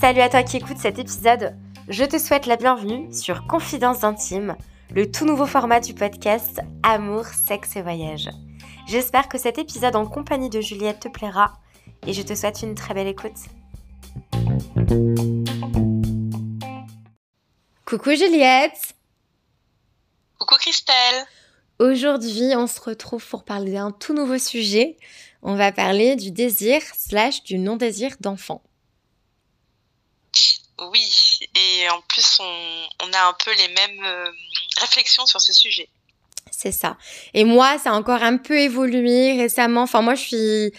Salut à toi qui écoutes cet épisode. Je te souhaite la bienvenue sur Confidence intime, le tout nouveau format du podcast Amour, sexe et voyage. J'espère que cet épisode en compagnie de Juliette te plaira et je te souhaite une très belle écoute. Coucou Juliette Coucou Christelle Aujourd'hui, on se retrouve pour parler d'un tout nouveau sujet. On va parler du désir slash du non-désir d'enfant. Oui, et en plus, on, a un peu les mêmes euh, réflexions sur ce sujet. C'est ça. Et moi, ça a encore un peu évolué récemment. Enfin, moi, je suis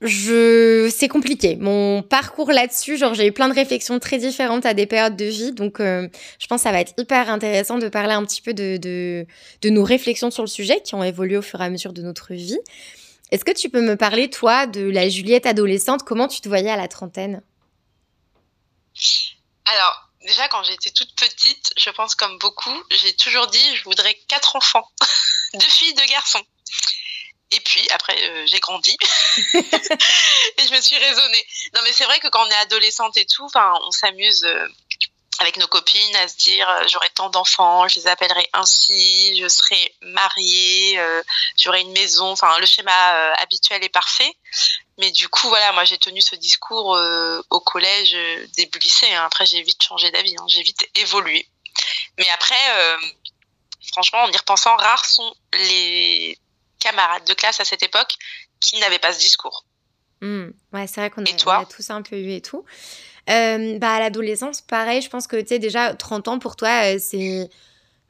je c'est compliqué mon parcours là-dessus genre j'ai eu plein de réflexions très différentes à des périodes de vie donc euh, je pense que ça va être hyper intéressant de parler un petit peu de, de, de nos réflexions sur le sujet qui ont évolué au fur et à mesure de notre vie est-ce que tu peux me parler toi de la Juliette adolescente? Comment tu te voyais à la trentaine? Alors déjà quand j'étais toute petite je pense comme beaucoup j'ai toujours dit je voudrais quatre enfants deux filles deux garçons. Et puis après, euh, j'ai grandi. Et je me suis raisonnée. Non, mais c'est vrai que quand on est adolescente et tout, on s'amuse euh, avec nos copines à se dire euh, j'aurai tant d'enfants, je les appellerai ainsi, je serai mariée, j'aurai une maison. Enfin, le schéma habituel est parfait. Mais du coup, voilà, moi j'ai tenu ce discours au collège, début lycée. Hein. Après, j'ai vite changé d'avis, hein. j'ai vite évolué. Mais après, franchement, en y repensant, rares sont les camarades de classe à cette époque qui n'avaient pas ce discours. Mmh. Ouais, c'est vrai qu'on a, tous un peu eu et tout. Euh, bah, à l'adolescence, pareil, je pense que tu sais, déjà 30 ans pour toi, euh, c'est.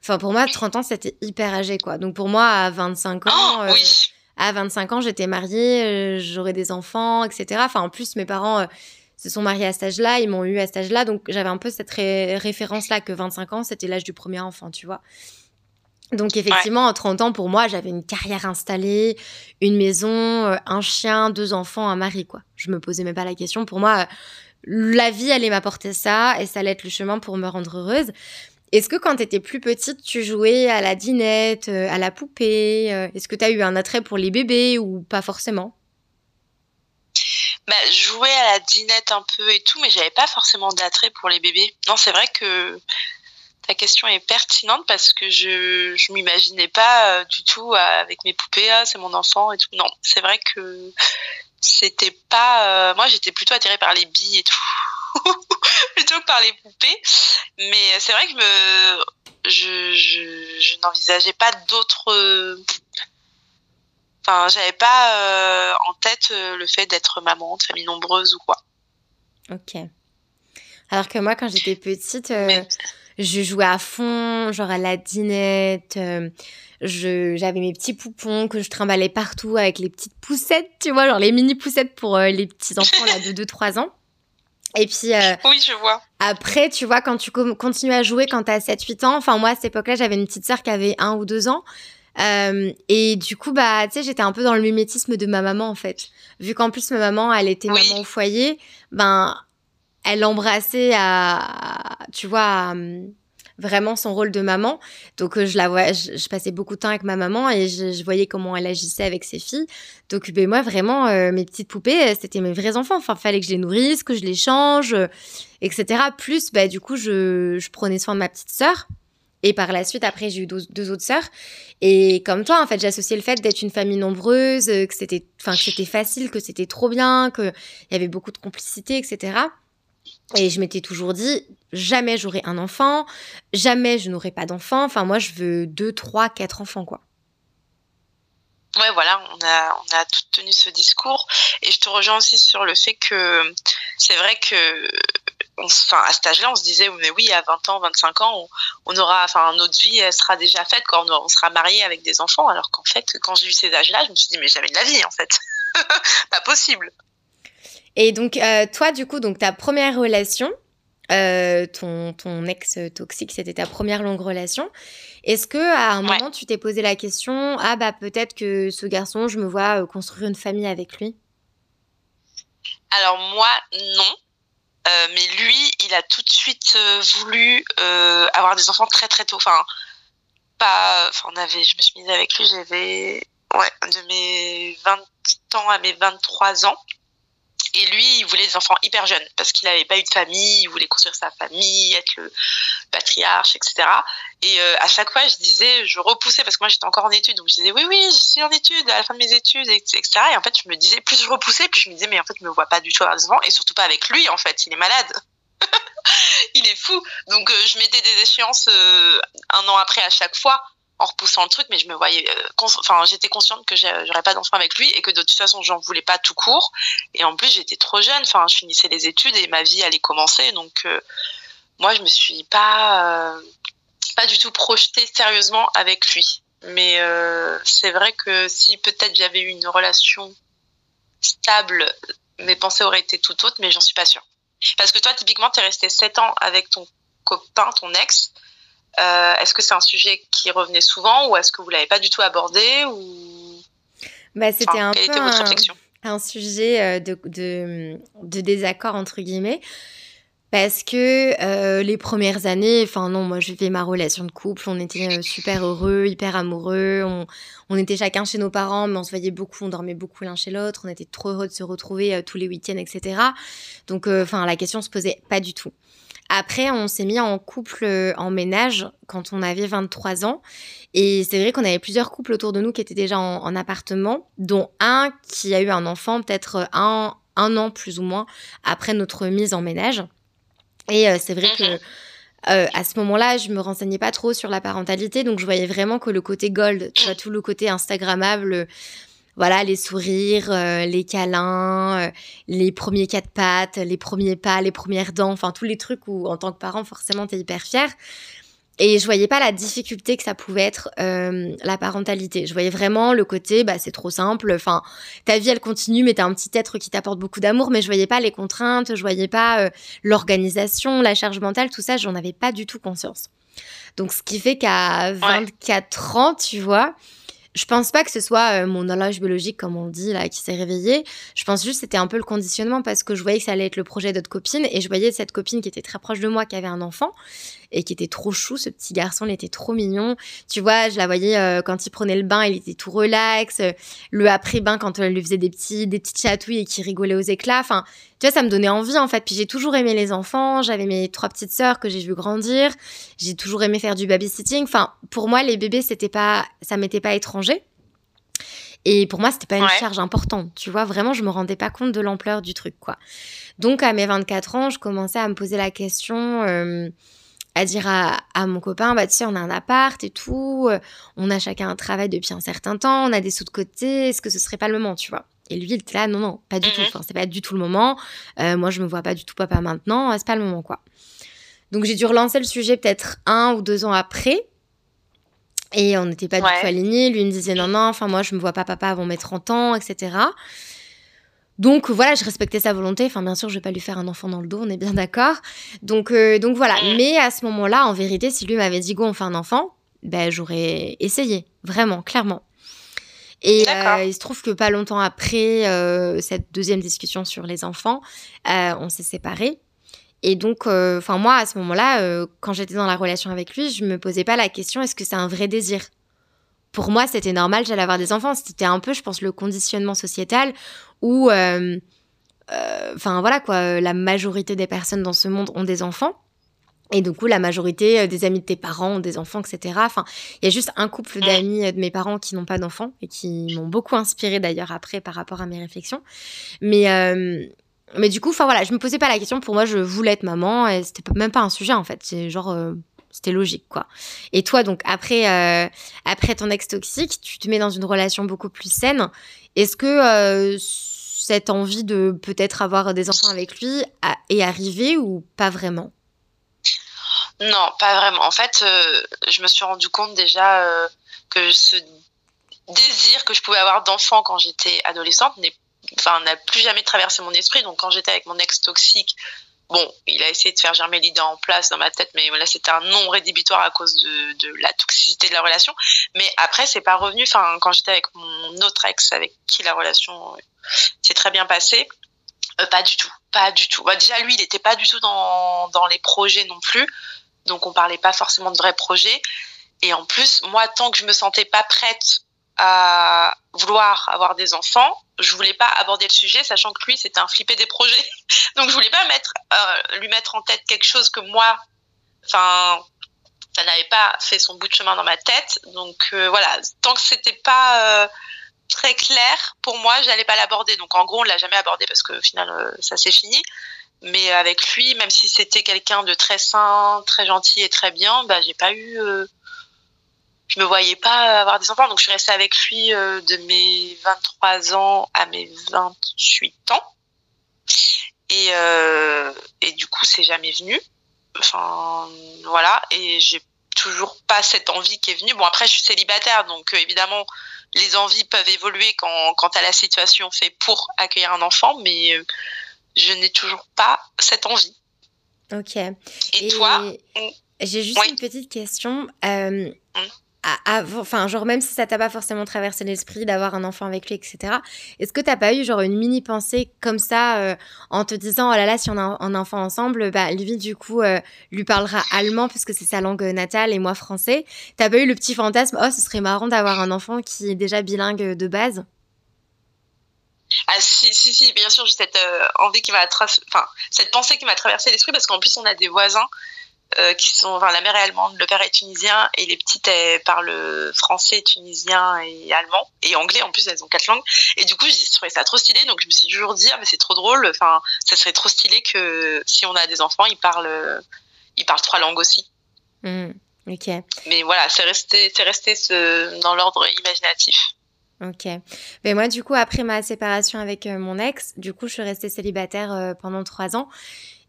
Enfin, pour moi, 30 ans, c'était hyper âgé, quoi. Donc, pour moi, à 25 ans. Oh, euh, oui. À 25 ans, j'étais mariée, j'aurais des enfants, etc. Enfin, en plus, mes parents se sont mariés à cet âge-là, ils m'ont eu à cet âge-là. Donc, j'avais un peu cette référence-là que 25 ans, c'était l'âge du premier enfant, tu vois. Donc effectivement, en 30 ans, pour moi, j'avais une carrière installée, une maison, un chien, deux enfants, un mari, quoi. Je me posais même pas la question. Pour moi, la vie allait m'apporter ça et ça allait être le chemin pour me rendre heureuse. Est-ce que quand tu étais plus petite, tu jouais à la dinette, euh, à la poupée euh, Est-ce que tu as eu un attrait pour les bébés ou pas forcément? Bah, jouer à la dinette un peu et tout, mais j'avais pas forcément d'attrait pour les bébés. Non, c'est vrai que ta question est pertinente parce que je je m'imaginais pas euh, du tout avec mes poupées ah, c'est mon enfant et tout non c'est vrai que c'était pas euh, moi j'étais plutôt attirée par les billes et tout. Plutôt que par les poupées. Mais c'est vrai que je me je, je, n'envisageais pas d'autres enfin j'avais pas en tête le fait d'être maman de famille nombreuse ou quoi. Ok. Alors que moi quand j'étais petite je jouais à fond, genre à la dinette. Euh, j'avais mes petits poupons que je trimballais partout avec les petites poussettes, tu vois, genre les mini poussettes pour euh, les petits enfants là de 2-3 ans. Et puis. Euh, oui, je vois. Après, tu vois, quand tu continues à jouer quand t'as 7-8 ans, enfin, moi, à cette époque-là, j'avais une petite sœur qui avait 1 ou 2 ans. et du coup, bah, tu sais, j'étais un peu dans le mimétisme de ma maman, en fait. Vu qu'en plus, ma maman, elle était maman au foyer, ben, elle embrassait à, tu vois, vraiment son rôle de maman. Donc euh, je la vois, je, passais beaucoup de temps avec ma maman et je, voyais comment elle agissait avec ses filles. Donc ben moi vraiment euh, mes petites poupées, euh, c'était mes vrais enfants. Enfin fallait que je les nourrisse, que je les change, etc. Plus bah du coup je, je prenais soin de ma petite sœur. Et par la suite, après, j'ai eu deux, autres sœurs. Et comme toi, en fait, j'associais le fait d'être une famille nombreuse, que c'était, enfin, que c'était facile, que c'était trop bien, qu'il y avait beaucoup de complicité, etc. Et je m'étais toujours dit, jamais j'aurai un enfant, jamais je n'aurai pas d'enfant. Enfin, moi, je veux deux, trois, quatre enfants, quoi. Ouais, voilà, on a, on a tout tenu ce discours. Et je te rejoins aussi sur le fait que c'est vrai que, enfin, à cet âge-là, on se disait, mais oui, à 20 ans, 25 ans, on, aura, enfin, notre vie, sera déjà faite quand on, sera marié avec des enfants. Alors qu'en fait, quand j'ai eu ces âges-là, je me suis dit, mais jamais de la vie, en fait. pas possible. Et donc, euh, toi, du coup, donc ta première relation, euh, ton, ton ex toxique, c'était ta première longue relation. Est-ce que à un moment, tu t'es posé la question, ah bah peut-être que ce garçon, je me vois euh, construire une famille avec lui? Alors moi, non. mais lui, il a tout de suite voulu avoir des enfants très très tôt. Enfin, pas. Enfin, on avait. Je me suis mise avec lui. J'avais ouais de mes 20 ans à mes 23 ans. Et lui, il voulait des enfants hyper jeunes parce qu'il n'avait pas eu de famille, il voulait construire sa famille, être le patriarche, etc. Et euh, à chaque fois, je disais, je repoussais parce que moi j'étais encore en études, donc je disais oui, oui, je suis en études, à la fin de mes études, etc. Et en fait, je me disais, plus je repoussais, plus je me disais, mais en fait, je me vois pas du tout avoir des enfants et surtout pas avec lui, en fait, il est malade. il est fou. Donc euh, je mettais des échéances euh, un an après à chaque fois en repoussant le truc, mais je me voyais, euh, enfin, j'étais consciente que j'aurais pas d'enfant avec lui et que de toute façon, j'en voulais pas tout court. Et en plus, j'étais trop jeune, enfin, je finissais les études et ma vie allait commencer. Donc, euh, moi, je me suis pas, euh, pas du tout projetée sérieusement avec lui. Mais c'est vrai que si peut-être j'avais eu une relation stable, mes pensées auraient été tout autres, mais j'en suis pas sûre. Parce que toi, typiquement, tu es resté 7 ans avec ton copain, ton ex. Euh, est-ce que c'est un sujet qui revenait souvent ou est-ce que vous l'avez pas du tout abordé ou bah, c'était un peu un, sujet euh, de, de, de, désaccord entre guillemets parce que euh, les premières années, enfin non, moi je vivais ma relation de couple, on était super heureux, hyper amoureux, on, on, était chacun chez nos parents, mais on se voyait beaucoup, on dormait beaucoup l'un chez l'autre, on était trop heureux de se retrouver tous les week-ends, etc. Donc, enfin, la question se posait pas du tout. Après, on s'est mis en couple euh, en ménage quand on avait 23 ans. Et c'est vrai qu'on avait plusieurs couples autour de nous qui étaient déjà en, appartement, dont un qui a eu un enfant peut-être un, un an plus ou moins après notre mise en ménage. Et euh, c'est vrai que mhm. euh, à ce moment-là, je me renseignais pas trop sur la parentalité, donc je voyais vraiment que le côté gold, tu vois, tout le côté instagrammable, voilà, les sourires, euh, les câlins, euh, les premiers quatre pattes, les premiers pas, les premières dents, enfin tous les trucs où en tant que parent forcément t'es hyper fier. Et je voyais pas la difficulté que ça pouvait être euh, la parentalité. Je voyais vraiment le côté, bah c'est trop simple. Enfin, ta vie elle continue, mais t'as un petit être qui t'apporte beaucoup d'amour. Mais je voyais pas les contraintes, je voyais pas l'organisation, la charge mentale, tout ça. J'en avais pas du tout conscience. Donc ce qui fait qu'à 24 ans, tu vois, je pense pas que ce soit euh, mon horloge biologique, comme on dit, là, qui s'est réveillée. Je pense juste que c'était un peu le conditionnement parce que je voyais que ça allait être le projet d'autres copines et je voyais cette copine qui était très proche de moi, qui avait un enfant et qui était trop chou, ce petit garçon, il était trop mignon. Tu vois, je la voyais euh, quand il prenait le bain, il était tout relax. le après-bain, quand elle lui faisait des petits, des petites chatouilles et qui rigolait aux éclats. Enfin, tu vois, ça me donnait envie, en fait. Puis j'ai toujours aimé les enfants. J'avais mes trois petites sœurs que j'ai vu grandir. J'ai toujours aimé faire du babysitting. Enfin, pour moi, les bébés, c'était pas, ça m'était pas étranger. Et pour moi, c'était pas une charge importante. Tu vois, vraiment, je me rendais pas compte de l'ampleur du truc, quoi. Donc, à mes 24 ans, je commençais à me poser la question. Euh, à dire à, mon copain, bah tu sais, on a un appart et tout, euh, on a chacun un travail depuis un certain temps, on a des sous de côté, est-ce que ce serait pas le moment, tu vois? Et lui, il était là, non, non, pas du tout, enfin, c'est pas du tout le moment, euh, moi je me vois pas du tout papa maintenant, c'est pas le moment, quoi. Donc j'ai dû relancer le sujet peut-être un ou deux ans après, et on n'était pas du tout alignés, lui il me disait non, non, enfin moi je me vois pas papa avant mes 30 ans, etc. Donc voilà, je respectais sa volonté. Enfin, bien sûr, je vais pas lui faire un enfant dans le dos, on est bien d'accord. Donc, euh, donc voilà. Mais à ce moment-là, en vérité, si lui m'avait dit go, on fait un enfant, ben j'aurais essayé, vraiment, clairement. Et euh, il se trouve que pas longtemps après euh, cette deuxième discussion sur les enfants, on s'est séparés. Et donc, enfin moi, à ce moment-là, quand j'étais dans la relation avec lui, je me posais pas la question est-ce que c'est un vrai désir? Pour moi, c'était normal, j'allais avoir des enfants. C'était un peu, je pense, le conditionnement sociétal où, euh, euh, enfin voilà quoi, la majorité des personnes dans ce monde ont des enfants. Et du coup, la majorité euh, des amis de tes parents ont des enfants, etc. Enfin, il y a juste un couple mm. d'amis de mes parents qui n'ont pas d'enfants et qui m'ont beaucoup inspiré d'ailleurs après par rapport à mes réflexions. Mais mais du coup, enfin voilà, je me posais pas la question. Pour moi, je voulais être maman et c'était même pas un sujet en fait. C'est genre c'était logique, quoi. Et toi, donc, après, euh, après ton ex toxique, tu te mets dans une relation beaucoup plus saine. Est-ce que euh, cette envie de peut-être avoir des enfants avec lui est arrivée ou pas vraiment? Non, pas vraiment. En fait, euh, je me suis rendu compte déjà que ce désir que je pouvais avoir d'enfant quand j'étais adolescente enfin, n'a plus jamais traversé mon esprit. Donc, quand j'étais avec mon ex toxique, Bon, il a essayé de faire germer l'idée en place dans ma tête, mais là c'était un non rédhibitoire à cause de, la toxicité de la relation. Mais après, c'est pas revenu. Enfin, quand j'étais avec mon autre ex, avec qui la relation euh, s'est très bien passée, euh, pas du tout, pas du tout. Bah, déjà, lui, il n'était pas du tout dans, dans les projets non plus, donc on parlait pas forcément de vrais projets. Et en plus, moi, tant que je me sentais pas prête à vouloir avoir des enfants, je voulais pas aborder le sujet, sachant que lui, c'était un flippé des projets. Donc, je voulais pas mettre, euh, lui mettre en tête quelque chose que moi, enfin, ça n'avait pas fait son bout de chemin dans ma tête. Donc, euh, voilà, tant que c'était pas euh, très clair, pour moi, j'allais pas l'aborder. Donc, en gros, on l'a jamais abordé parce que, au final, ça s'est fini. Mais avec lui, même si c'était quelqu'un de très sain, très gentil et très bien, bah, j'ai pas eu je me voyais pas avoir des enfants. Donc, je suis restée avec lui euh, de mes 23 ans à mes 28 ans. Et, euh, et du coup, c'est jamais venu. Enfin, voilà. Et j'ai toujours pas cette envie qui est venue. Bon, après, je suis célibataire, donc euh, évidemment, les envies peuvent évoluer quand, quand à la situation fait pour accueillir un enfant, mais je n'ai toujours pas cette envie. Ok. Et, toi J'ai juste une petite question. Euh, hum enfin, genre, même si ça t'a pas forcément traversé l'esprit d'avoir un enfant avec lui, etc., est-ce que t'as pas eu, genre, une mini pensée comme ça, euh, en te disant, oh là là, si on a un enfant ensemble, bah, lui, du coup, euh, lui parlera allemand, puisque c'est sa langue natale, et moi, français. T'as pas eu le petit fantasme, oh, ce serait marrant d'avoir un enfant qui est déjà bilingue de base? Ah si, si, si, bien sûr, j'ai cette euh, envie qui m'a, enfin, cette pensée qui m'a traversé l'esprit, parce qu'en plus, on a des voisins euh, qui sont, enfin, la mère est allemande, le père est tunisien et les petites elles parlent français, tunisien et allemand et anglais en plus elles ont quatre langues et du coup j'ai trouvé ça trop stylé donc je me suis toujours dit ah, mais c'est trop drôle, enfin ça serait trop stylé que si on a des enfants ils parlent ils parlent trois langues aussi. Mmh, ok. Mais voilà c'est resté c'est resté ce, dans l'ordre imaginatif. Ok. Mais moi, du coup, après ma séparation avec euh, mon ex, du coup, je suis restée célibataire euh, pendant trois ans.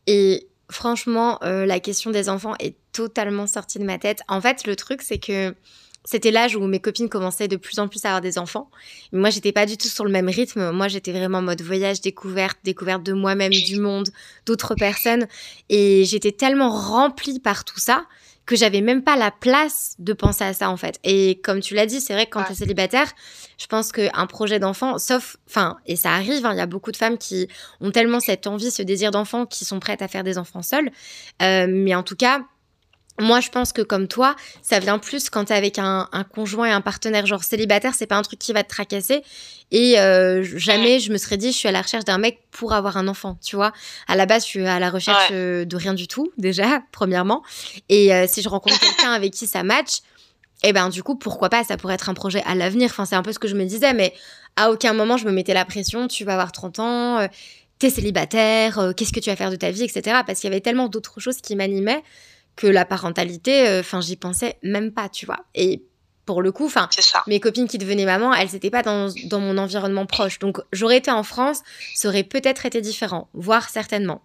Et franchement, euh, la question des enfants est totalement sortie de ma tête. En fait, le truc, c'est que c'était l'âge où mes copines commençaient de plus en plus à avoir des enfants. moi, j'étais pas du tout sur le même rythme. Moi, j'étais vraiment en mode voyage, découverte, découverte de moi-même, du monde, d'autres personnes. Et j'étais tellement remplie par tout ça que j'avais même pas la place de penser à ça en fait. Et comme tu l'as dit, c'est vrai que quand tu es célibataire, je pense qu'un projet d'enfant, sauf, enfin, et ça arrive, hein, il y a beaucoup de femmes qui ont tellement cette envie, ce désir d'enfant, qui sont prêtes à faire des enfants seules. Euh, mais en tout cas, moi, je pense que comme toi, ça vient plus quand t'es avec un, conjoint et un partenaire genre célibataire, c'est pas un truc qui va te tracasser. Et euh, jamais je me serais dit, je suis à la recherche d'un mec pour avoir un enfant, tu vois. À la base, je suis à la recherche euh, de rien du tout, déjà, premièrement. Et euh, si je rencontre quelqu'un avec qui ça match, eh ben du coup, pourquoi pas, ça pourrait être un projet à l'avenir. Enfin, c'est un peu ce que je me disais, mais à aucun moment je me mettais la pression, tu vas avoir 30 ans, t'es célibataire, qu'est-ce que tu vas faire de ta vie, etc. Parce qu'il y avait tellement d'autres choses qui m'animaient que la parentalité, euh, enfin, j'y pensais même pas, tu vois. Et pour le coup, enfin, mes copines qui devenaient maman, elles n'étaient pas dans, dans, mon environnement proche. Donc, j'aurais été en France, ça aurait peut-être été différent, voire certainement.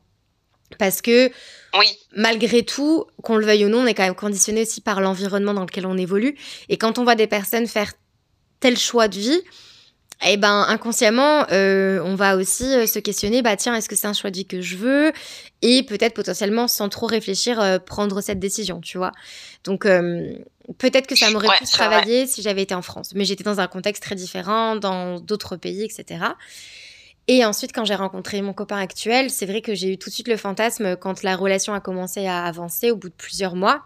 Parce que, oui. malgré tout, qu'on le veuille ou non, on est quand même conditionné aussi par l'environnement dans lequel on évolue. Et quand on voit des personnes faire tel choix de vie, eh ben inconsciemment, euh, on va aussi euh, se questionner, bah tiens, est-ce que c'est un choix de vie que je veux? Et peut-être potentiellement, sans trop réfléchir, euh, prendre cette décision, tu vois? Donc peut-être que ça m'aurait plus travaillé si j'avais été en France, mais j'étais dans un contexte très différent, dans d'autres pays, etc. Et ensuite, quand j'ai rencontré mon copain actuel, c'est vrai que j'ai eu tout de suite le fantasme quand la relation a commencé à avancer au bout de plusieurs mois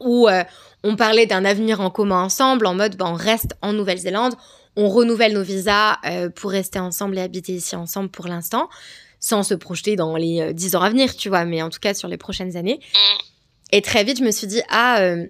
où on parlait d'un avenir en commun ensemble, en mode bah, on reste en Nouvelle-Zélande, on renouvelle nos visas euh, pour rester ensemble et habiter ici ensemble pour l'instant, sans se projeter dans les euh, dix ans à venir, tu vois, mais en tout cas sur les prochaines années. Et très vite, je me suis dit, ah, euh,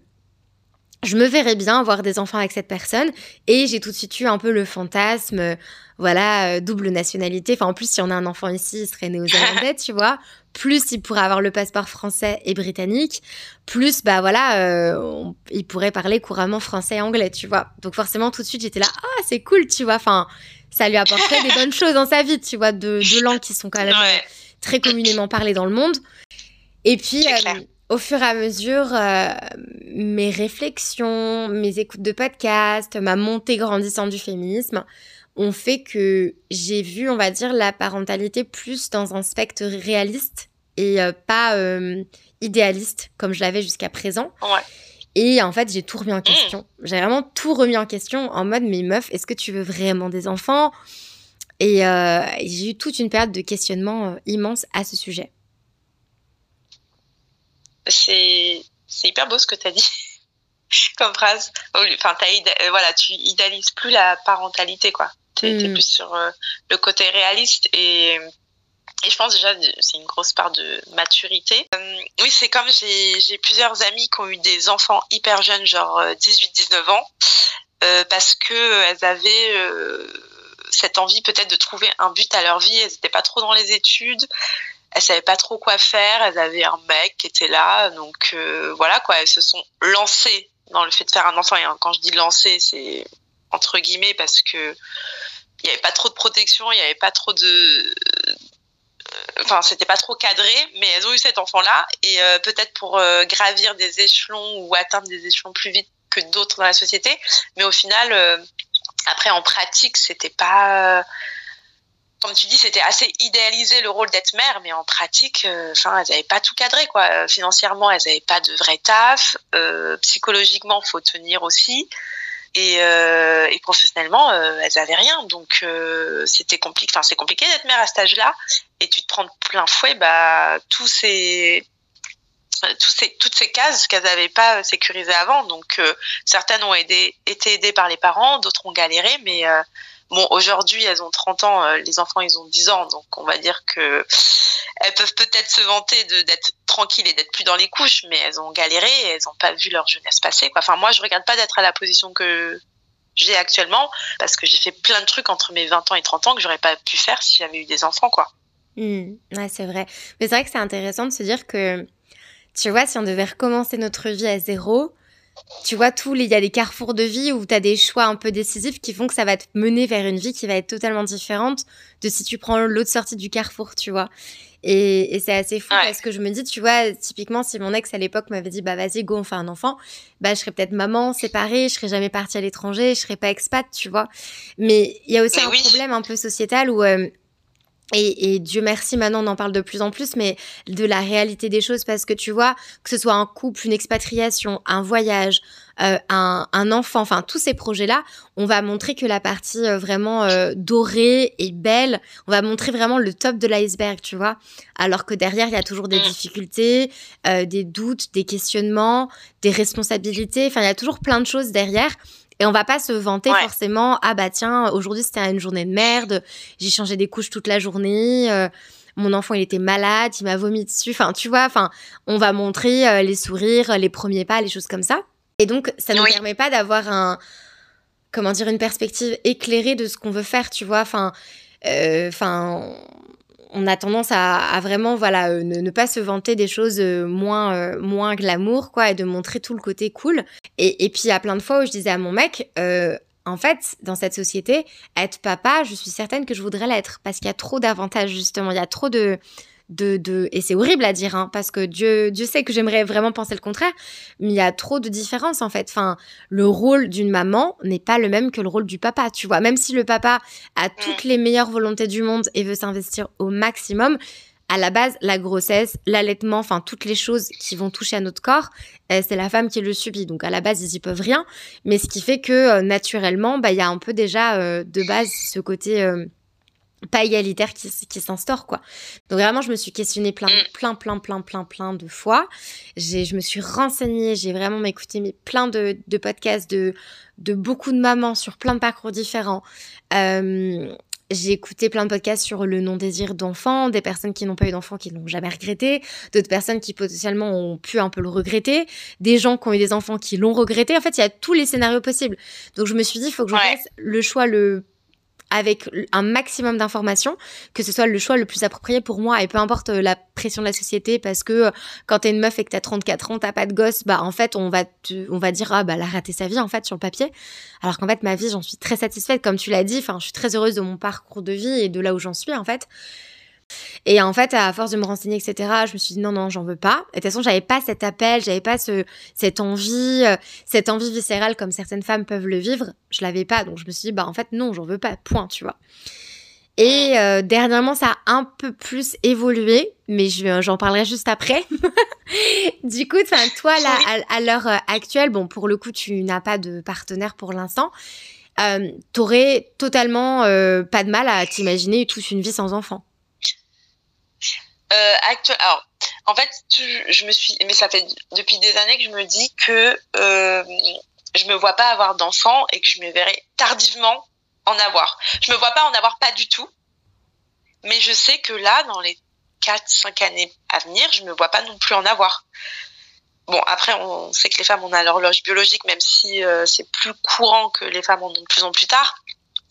je me verrais bien avoir des enfants avec cette personne. Et j'ai tout de suite eu un peu le fantasme, voilà, double nationalité. Enfin, en plus, si on a un enfant ici, il serait néo-zélandais, tu vois plus il pourrait avoir le passeport français et britannique, plus bah voilà, euh, il pourrait parler couramment français et anglais, tu vois. Donc forcément tout de suite j'étais là, ah c'est cool, tu vois. Enfin, ça lui apporterait des bonnes choses dans sa vie, tu vois, de deux langues qui sont quand même très communément parlées dans le monde. Et puis euh, au fur et à mesure, euh, mes réflexions, mes écoutes de podcast, ma montée grandissante du féminisme, ont fait que j'ai vu, on va dire, la parentalité plus dans un spectre réaliste et euh, pas euh, idéaliste comme je l'avais jusqu'à présent. Et en fait, j'ai tout remis en question. J'ai vraiment tout remis en question en mode, mais meuf, est-ce que tu veux vraiment des enfants? Et euh, j'ai eu toute une période de questionnement immense à ce sujet. C'est hyper beau ce que tu as dit. comme phrase. Enfin, voilà, tu idéalises plus la parentalité, quoi. Es, mm. plus sur euh, le côté réaliste et, et je pense déjà c'est une grosse part de maturité. Euh, oui, c'est comme j'ai plusieurs amis qui ont eu des enfants hyper jeunes, genre 18-19 ans, parce que elles avaient cette envie peut-être de trouver un but à leur vie. Elles n'étaient pas trop dans les études elles savaient pas trop quoi faire. Elles avaient un mec qui était là, donc euh, voilà quoi. Elles se sont lancées dans le fait de faire un enfant. Et quand je dis lancer, c'est entre guillemets parce que il y avait pas trop de protection, il y avait pas trop de enfin c'était pas trop cadré mais elles ont eu cet enfant là et euh, peut-être pour euh, gravir des échelons ou atteindre des échelons plus vite que d'autres dans la société mais au final après en pratique c'était pas comme tu dis, c'était assez idéalisé le rôle d'être mère, mais en pratique, euh, enfin, elles n'avaient pas tout cadré, quoi. Euh, financièrement, elles n'avaient pas de vrai taf. Euh, psychologiquement, faut tenir aussi. Et, euh, et professionnellement, elles n'avaient rien. Donc, c'était compliqué. Enfin, c'est compliqué d'être mère à cet âge-là. Et tu te prends plein fouet, bah, tous ces, ces, toutes ces cases qu'elles n'avaient pas sécurisées avant. Donc, certaines ont été aidées par les parents, d'autres ont galéré, mais Bon, aujourd'hui, elles ont 30 ans, euh, les enfants, ils ont 10 ans, donc on va dire que elles peuvent peut-être se vanter d'être tranquilles et d'être plus dans les couches, mais elles ont galéré, elles n'ont pas vu leur jeunesse passer. Quoi. Enfin, moi, je regarde pas d'être à la position que j'ai actuellement, parce que j'ai fait plein de trucs entre mes 20 ans et 30 ans que j'aurais pas pu faire si j'avais eu des enfants, quoi. Mmh, ouais, c'est vrai. Mais c'est vrai que c'est intéressant de se dire que, tu vois, si on devait recommencer notre vie à zéro, tu vois, tous il y a des carrefours de vie où tu as des choix un peu décisifs qui font que ça va te mener vers une vie qui va être totalement différente de si tu prends l'autre sortie du carrefour, tu vois. Et, c'est assez fou parce que je me dis, tu vois, typiquement, si mon ex à l'époque m'avait dit, bah vas-y, go, on fait un enfant, bah je serais peut-être maman, séparée, je serais jamais partie à l'étranger, je serais pas expat, tu vois. Mais il y a aussi un problème un peu sociétal où. Euh, et, et, Dieu merci, maintenant on en parle de plus en plus, mais de la réalité des choses, parce que tu vois, que ce soit un couple, une expatriation, un voyage, euh, un, un, enfant, enfin tous ces projets-là, on va montrer que la partie euh, vraiment euh, dorée et belle, on va montrer vraiment le top de l'iceberg, tu vois. Alors que derrière, il y a toujours des mm. difficultés, des doutes, des questionnements, des responsabilités, enfin il y a toujours plein de choses derrière. Et on va pas se vanter forcément, ah bah tiens, aujourd'hui c'était une journée de merde, j'ai changé des couches toute la journée, euh, mon enfant il était malade, il m'a vomi dessus, enfin tu vois, enfin on va montrer euh, les sourires, les premiers pas, les choses comme ça. Et donc ça ne nous permet pas d'avoir un, comment dire, une perspective éclairée de ce qu'on veut faire, tu vois, enfin, euh, enfin on a tendance à, vraiment voilà euh, ne, pas se vanter des choses euh, moins euh, moins glamour quoi et de montrer tout le côté cool. Et, et puis il y a plein de fois où je disais à mon mec en fait, dans cette société, être papa, je suis certaine que je voudrais l'être parce qu'il y a trop d'avantages justement, il y a trop de de, et c'est horrible à dire, hein, parce que Dieu, Dieu sait que j'aimerais vraiment penser le contraire, mais il y a trop de différences en fait. Enfin, le rôle d'une maman n'est pas le même que le rôle du papa, tu vois. Même si le papa a toutes les meilleures volontés du monde et veut s'investir au maximum, à la base, la grossesse, l'allaitement, enfin toutes les choses qui vont toucher à notre corps, euh, c'est la femme qui le subit. Donc à la base, ils y peuvent rien, mais ce qui fait que euh, naturellement, bah il y a un peu déjà euh, de base ce côté pas égalitaire qui, qui s'instaure quoi. Donc vraiment je me suis questionnée plein mm. plein plein plein plein plein de fois. J'ai je me suis renseignée, j'ai vraiment écouté plein de, de podcasts de de beaucoup de mamans sur plein de parcours différents. Euh, j'ai écouté plein de podcasts sur le non-désir d'enfants, des personnes qui n'ont pas eu d'enfants qui l'ont jamais regretté, d'autres personnes qui potentiellement ont pu un peu le regretter, des gens qui ont eu des enfants qui l'ont regretté. En fait, il y a tous les scénarios possibles. Donc je me suis dit, il faut que je fasse le choix le avec un maximum d'informations, que ce soit le choix le plus approprié pour moi. Et peu importe euh, la pression de la société parce que euh, quand t'es une meuf et que t'as 34 ans, t'as pas de gosse, bah en fait on va on va dire ah bah elle a raté sa vie en fait sur le papier, alors qu'en fait ma vie j'en suis très satisfaite. Comme tu l'as dit, enfin je suis très heureuse de mon parcours de vie et de là où j'en suis en fait. Et en fait, à force de me renseigner, etc., je me suis dit non, non, j'en veux pas. Et de toute façon, j'avais pas cet appel, j'avais pas ce, cette envie, euh, cette envie viscérale comme certaines femmes peuvent le vivre. Je l'avais pas. Donc, je me suis dit, bah, en fait, non, j'en veux pas. Point, tu vois. Et euh, dernièrement, ça a un peu plus évolué, mais j'en parlerai juste après. du coup, toi, là, à, l'heure euh, actuelle, bon, pour le coup, tu n'as pas de partenaire pour l'instant. Euh, T'aurais totalement pas de mal à t'imaginer toute une vie sans enfant. Euh, actuel, alors, en fait, je me suis, mais ça fait depuis des années que je me dis que euh, je me vois pas avoir d'enfants et que je me verrai tardivement en avoir. Je me vois pas en avoir pas du tout, mais je sais que là, dans les 4-5 années à venir, je me vois pas non plus en avoir. Bon, après, on sait que les femmes, ont a l'horloge biologique, même si euh, c'est plus courant que les femmes en ont de plus en plus tard.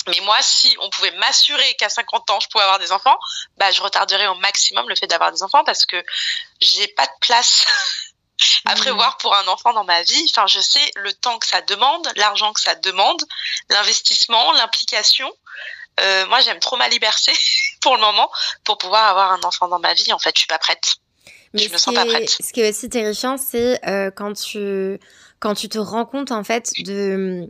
Mais moi, si on pouvait m'assurer qu'à 50 ans, je pouvais avoir des enfants, bah, je retarderais au maximum le fait d'avoir des enfants parce que j'ai pas de place à mmh. prévoir pour un enfant dans ma vie. Enfin, je sais le temps que ça demande, l'argent que ça demande, l'investissement, l'implication. Euh, moi, j'aime trop ma liberté pour le moment pour pouvoir avoir un enfant dans ma vie. En fait, je suis pas prête. Mais je me sens pas prête. Ce qui est aussi terrifiant, c'est euh, quand tu quand tu te rends compte en fait de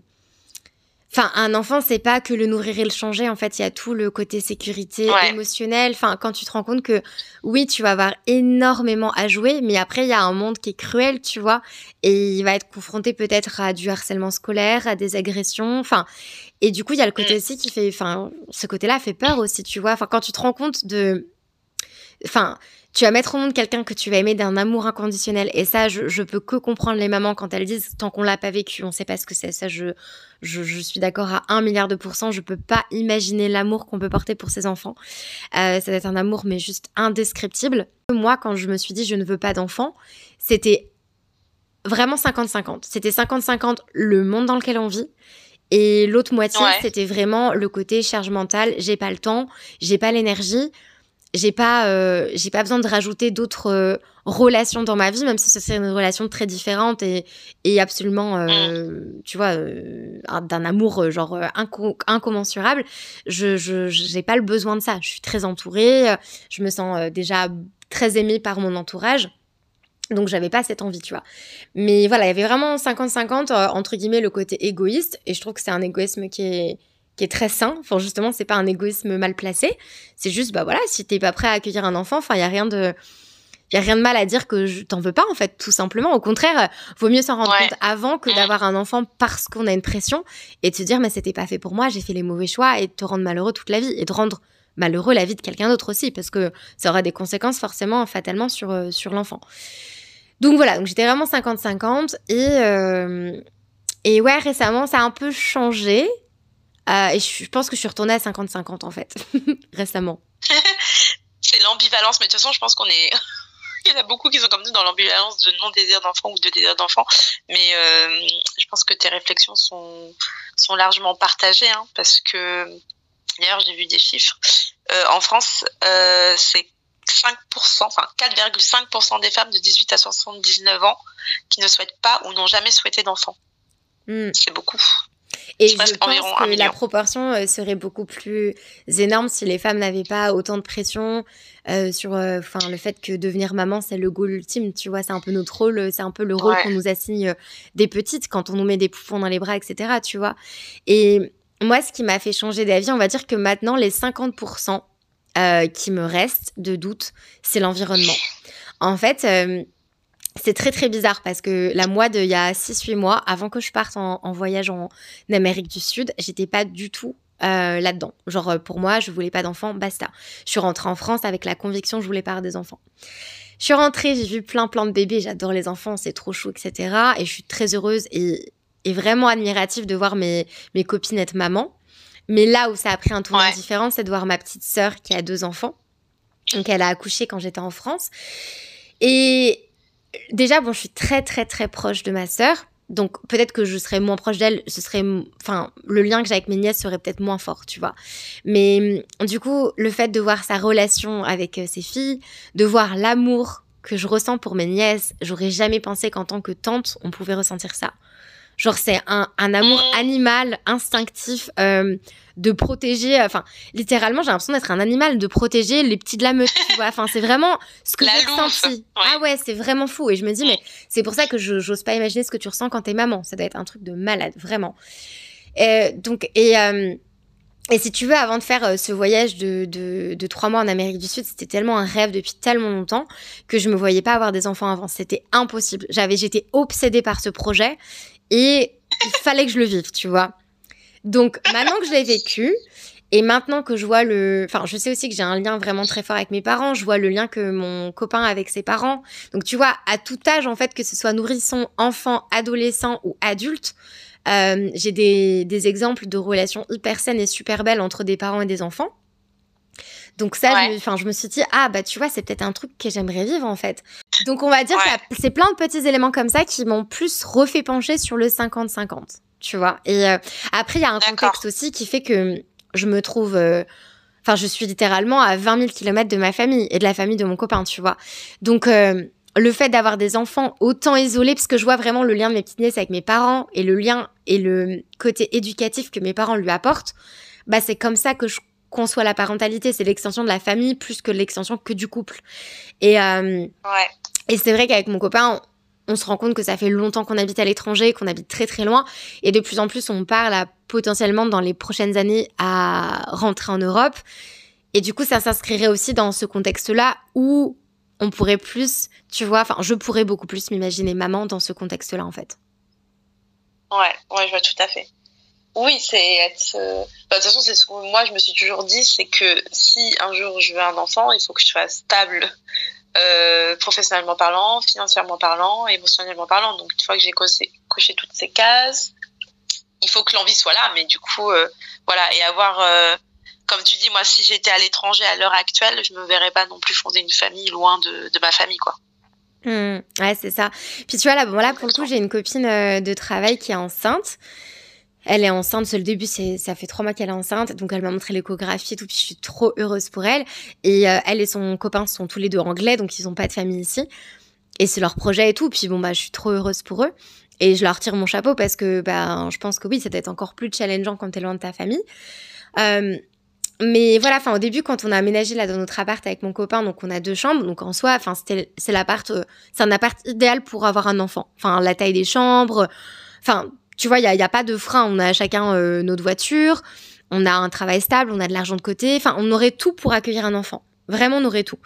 Enfin, un enfant, c'est pas que le nourrir et le changer. En fait, il y a tout le côté sécurité émotionnelle. Enfin, quand tu te rends compte que oui, tu vas avoir énormément à jouer, mais après, il y a un monde qui est cruel, tu vois, et il va être confronté peut-être à du harcèlement scolaire, à des agressions. Enfin, et du coup, il y a le côté mm. aussi qui fait, enfin, ce côté-là fait peur aussi, tu vois. Enfin, quand tu te rends compte de, enfin, tu vas mettre au monde quelqu'un que tu vas aimer d'un amour inconditionnel. Et ça, je, je, peux que comprendre les mamans quand elles disent tant qu'on l'a pas vécu, on sait pas ce que c'est. Ça, je, je, je suis d'accord à un milliard de pourcents. Je peux pas imaginer l'amour qu'on peut porter pour ses enfants. Euh, ça va être un amour, mais juste indescriptible. Moi, quand je me suis dit je ne veux pas d'enfants, c'était vraiment 50-50. C'était 50-50 le monde dans lequel on vit. Et l'autre moitié, c'était vraiment le côté charge mentale. J'ai pas le temps, j'ai pas l'énergie j'ai pas euh, j'ai pas besoin de rajouter d'autres euh, relations dans ma vie même si ce serait une relation très différente et, et absolument euh, mm. tu vois d'un amour genre incommensurable je j'ai pas le besoin de ça je suis très entourée je me sens déjà très aimée par mon entourage donc j'avais pas cette envie, tu vois. Mais voilà, il y avait vraiment 50-50 entre guillemets le côté égoïste et je trouve que c'est un égoïsme qui est qui est très sain. Enfin, justement, c'est pas un égoïsme mal placé. C'est juste, bah voilà, si t'es pas prêt à accueillir un enfant, enfin, il y a rien de, y a rien de mal à dire que je t'en veux pas, en fait, tout simplement. Au contraire, vaut mieux s'en rendre compte avant que d'avoir un enfant parce qu'on a une pression et de se dire, mais c'était pas fait pour moi, j'ai fait les mauvais choix et de te rendre malheureux toute la vie et de rendre malheureux la vie de quelqu'un d'autre aussi parce que ça aura des conséquences forcément, fatalement sur, euh, sur l'enfant. Donc voilà, donc j'étais vraiment 50-50 et, euh, et ouais, récemment, ça a un peu changé. Euh, et je pense que je suis retournée à 50-50 en fait, récemment. c'est l'ambivalence, mais de toute façon, je pense qu'on est. Il y en a beaucoup qui sont comme nous dans l'ambivalence de non-désir d'enfant ou de désir d'enfant. Mais euh, je pense que tes réflexions sont, sont largement partagées, hein, parce que d'ailleurs, j'ai vu des chiffres. Euh, en France, c'est 5%, enfin 4,5% des femmes de 18 à 79 ans qui ne souhaitent pas ou n'ont jamais souhaité d'enfant. Hmm. C'est beaucoup. Et je, pense que la proportion euh, serait beaucoup plus énorme si les femmes n'avaient pas autant de pression euh, sur euh, le fait que devenir maman, c'est le goal ultime. Tu vois, c'est un peu notre rôle, c'est un peu le rôle qu'on nous assigne des petites quand on nous met des poufons dans les bras, etc. Tu vois. Et moi, ce qui m'a fait changer d'avis, on va dire que maintenant, les 50% qui me restent de doute, c'est l'environnement. En fait, c'est très très bizarre parce que la moi de il y a 6-8 mois, avant que je parte en, voyage en Amérique du Sud, j'étais pas du tout euh, là-dedans. Genre euh, pour moi, je voulais pas d'enfants, basta. Je suis rentrée en France avec la conviction que je voulais pas avoir des enfants. Je suis rentrée, j'ai vu plein plein de bébés, j'adore les enfants, c'est trop chou, etc. Et je suis très heureuse et, vraiment admirative de voir mes, mes copines être maman. Mais là où ça a pris un tournant différent, c'est de voir ma petite sœur qui a deux enfants. Donc elle a accouché quand j'étais en France. Et, déjà, bon, je suis très, très, très proche de ma sœur. Donc peut-être que je serais moins proche d'elle, ce serait, enfin, le lien que j'ai avec mes nièces serait peut-être moins fort, tu vois. Mais du coup, le fait de voir sa relation avec euh, ses filles, de voir l'amour que je ressens pour mes nièces, j'aurais jamais pensé qu'en tant que tante, on pouvait ressentir ça. Genre c'est un, un, amour mm. animal, instinctif, euh, de protéger. Enfin, littéralement, j'ai l'impression d'être un animal, de protéger les petits de la meute. tu vois. Enfin, c'est vraiment ce que j'ai ressenti. Ah ouais, c'est vraiment fou. Et je me dis, mais c'est pour ça que je j'ose pas imaginer ce que tu ressens quand t'es maman. Ça doit être un truc de malade, vraiment. Euh, donc et euh, et si tu veux, avant de faire euh, ce voyage de, de, de, trois mois en Amérique du Sud, c'était tellement un rêve depuis tellement longtemps que je me voyais pas avoir des enfants avant. C'était impossible. J'avais, j'étais obsédée par ce projet et il fallait que je le vive, tu vois. Donc maintenant que je l'ai vécu, Et maintenant que je vois le, enfin, je sais aussi que j'ai un lien vraiment très fort avec mes parents. Je vois le lien que mon copain a avec ses parents. Donc, tu vois, à tout âge, en fait, que ce soit nourrisson, enfant, adolescent ou adulte, euh, j'ai des, des exemples de relations hyper saines et super belles entre des parents et des enfants. Donc ça, enfin, je, je, me suis dit, ah bah tu vois, c'est peut-être un truc que j'aimerais vivre en fait. Donc on va dire que c'est plein de petits éléments comme ça qui m'ont plus refait pencher sur le 50-50, tu vois. Et euh, après, il y a un contexte aussi qui fait que je me trouve... Euh, enfin, je suis littéralement à 20 000 km de ma famille et de la famille de mon copain, tu vois. Donc... Euh, le fait d'avoir des enfants autant isolés, parce que je vois vraiment le lien de mes petites nièces avec mes parents et le lien et le côté éducatif que mes parents lui apportent, bah c'est comme ça que je conçoit la parentalité. C'est l'extension de la famille plus que l'extension que du couple. Et, euh, et c'est vrai qu'avec mon copain, on, se rend compte que ça fait longtemps qu'on habite à l'étranger, qu'on habite très très loin. Et de plus en plus, on parle potentiellement dans les prochaines années à rentrer en Europe. Et du coup, ça s'inscrirait aussi dans ce contexte-là où on pourrait plus, tu vois, enfin, je pourrais beaucoup plus m'imaginer maman dans ce contexte-là, en fait. Ouais, ouais, je vois tout à fait. Oui, c'est être. Euh, bah, de toute façon, c'est ce que moi je me suis toujours dit, c'est que si un jour je veux un enfant, il faut que je sois stable, euh, professionnellement parlant, financièrement parlant, émotionnellement parlant. Donc une fois que j'ai coché, toutes ces cases, il faut que l'envie soit là. Mais du coup, euh, voilà, et avoir, comme tu dis, moi, si j'étais à l'étranger à l'heure actuelle, je me verrais pas non plus fonder une famille loin de, de ma famille, quoi. Mmh, ouais, c'est ça. Puis tu vois là, bon là pour le coup, j'ai une copine de travail qui est enceinte. Elle est enceinte, c'est le début, ça fait trois mois qu'elle est enceinte, donc elle m'a montré l'échographie et tout, puis je suis trop heureuse pour elle. Et euh, elle et son copain sont tous les deux anglais, donc ils ont pas de famille ici. Et c'est leur projet et tout, puis bon bah je suis trop heureuse pour eux. Et je leur tire mon chapeau parce que bah je pense que oui, c'est peut-être encore plus challengeant quand t'es loin de ta famille. Euh, mais voilà, enfin au début quand on a aménagé là dans notre appart avec mon copain, donc on a deux chambres, donc en soi, enfin c'est l'appart, euh, c'est un appart idéal pour avoir un enfant. Enfin la taille des chambres, enfin tu vois, il n'y a, pas de frein. On a chacun euh, notre voiture, on a un travail stable, on a de l'argent de côté. Enfin, on aurait tout pour accueillir un enfant. Vraiment, on aurait tout.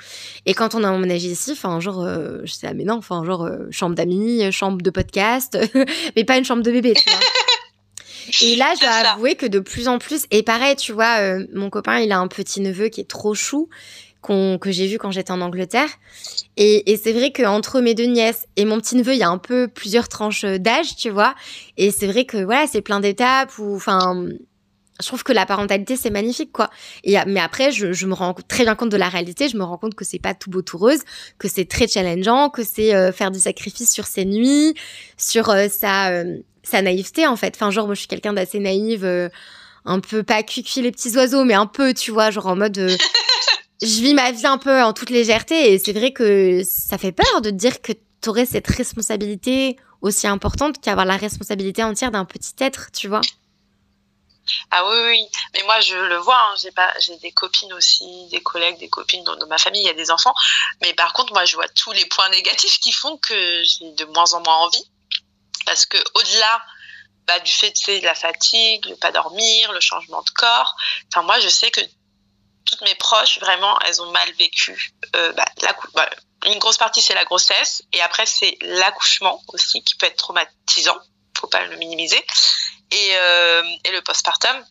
Et quand on a emménagé ici, enfin, genre, euh, je sais, ah, mais non, enfin, genre, euh, chambre d'amis, chambre de podcast, mais pas une chambre de bébé, tu vois. Et là, je dois avouer que de plus en plus, et pareil, tu vois, mon copain, il a un petit neveu qui est trop chou que j'ai vu quand j'étais en Angleterre. Et, c'est vrai qu'entre mes deux nièces et mon petit neveu, il y a un peu plusieurs tranches d'âge, tu vois. Et c'est vrai que voilà, c'est plein d'étapes où, enfin, je trouve que la parentalité c'est magnifique quoi. Mais après, je, me rends très bien compte de la réalité. Je me rends compte que c'est pas tout beau tout rose, que c'est très challengeant, que c'est euh, faire du sacrifice sur ses nuits, sur euh, sa euh, sa naïveté en fait. Enfin genre moi je suis quelqu'un d'assez naïve, un peu pas cuicui les petits oiseaux, mais un peu tu vois genre en mode je vis ma vie un peu en toute légèreté et c'est vrai que ça fait peur de dire que tu aurais cette responsabilité aussi importante qu'avoir la responsabilité entière d'un petit être, tu vois. Ah oui, oui, mais moi je le vois, hein, j'ai pas, j'ai des copines aussi, des collègues, des copines dans, ma famille, il y a des enfants, mais par contre moi je vois tous les points négatifs qui font que j'ai de moins en moins envie, parce que au-delà bah, du fait de la fatigue, le pas dormir, le changement de corps, moi je sais que toutes mes proches, vraiment, elles ont mal vécu. Euh, bah, bah, une grosse partie, c'est la grossesse. Et après, c'est l'accouchement aussi, qui peut être traumatisant. Faut pas le minimiser. Et, euh, et le postpartum.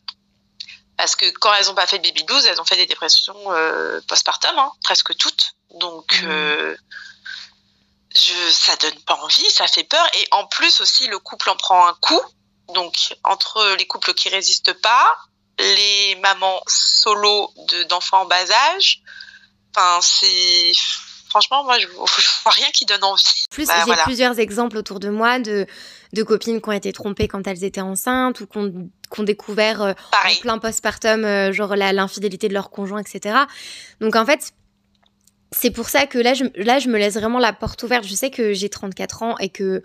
Parce que quand elles ont pas fait de baby blues, elles ont fait des dépressions euh, postpartum, hein, presque toutes. Donc, mmh. euh, je, ça donne pas envie, ça fait peur. Et en plus aussi, le couple en prend un coup. Donc, entre les couples qui résistent pas, les mamans solo d'enfants en bas âge. Enfin, c'est franchement, moi, je, vois rien qui donne envie. Plus, bah, j'ai plusieurs exemples autour de moi de, de copines qui ont été trompées quand elles étaient enceintes ou qui ont, découvert euh, en plein postpartum, euh, genre l'infidélité de leur conjoint, etc. Donc, en fait, c'est pour ça que là je, là, je me laisse vraiment la porte ouverte. Je sais que j'ai 34 ans et que.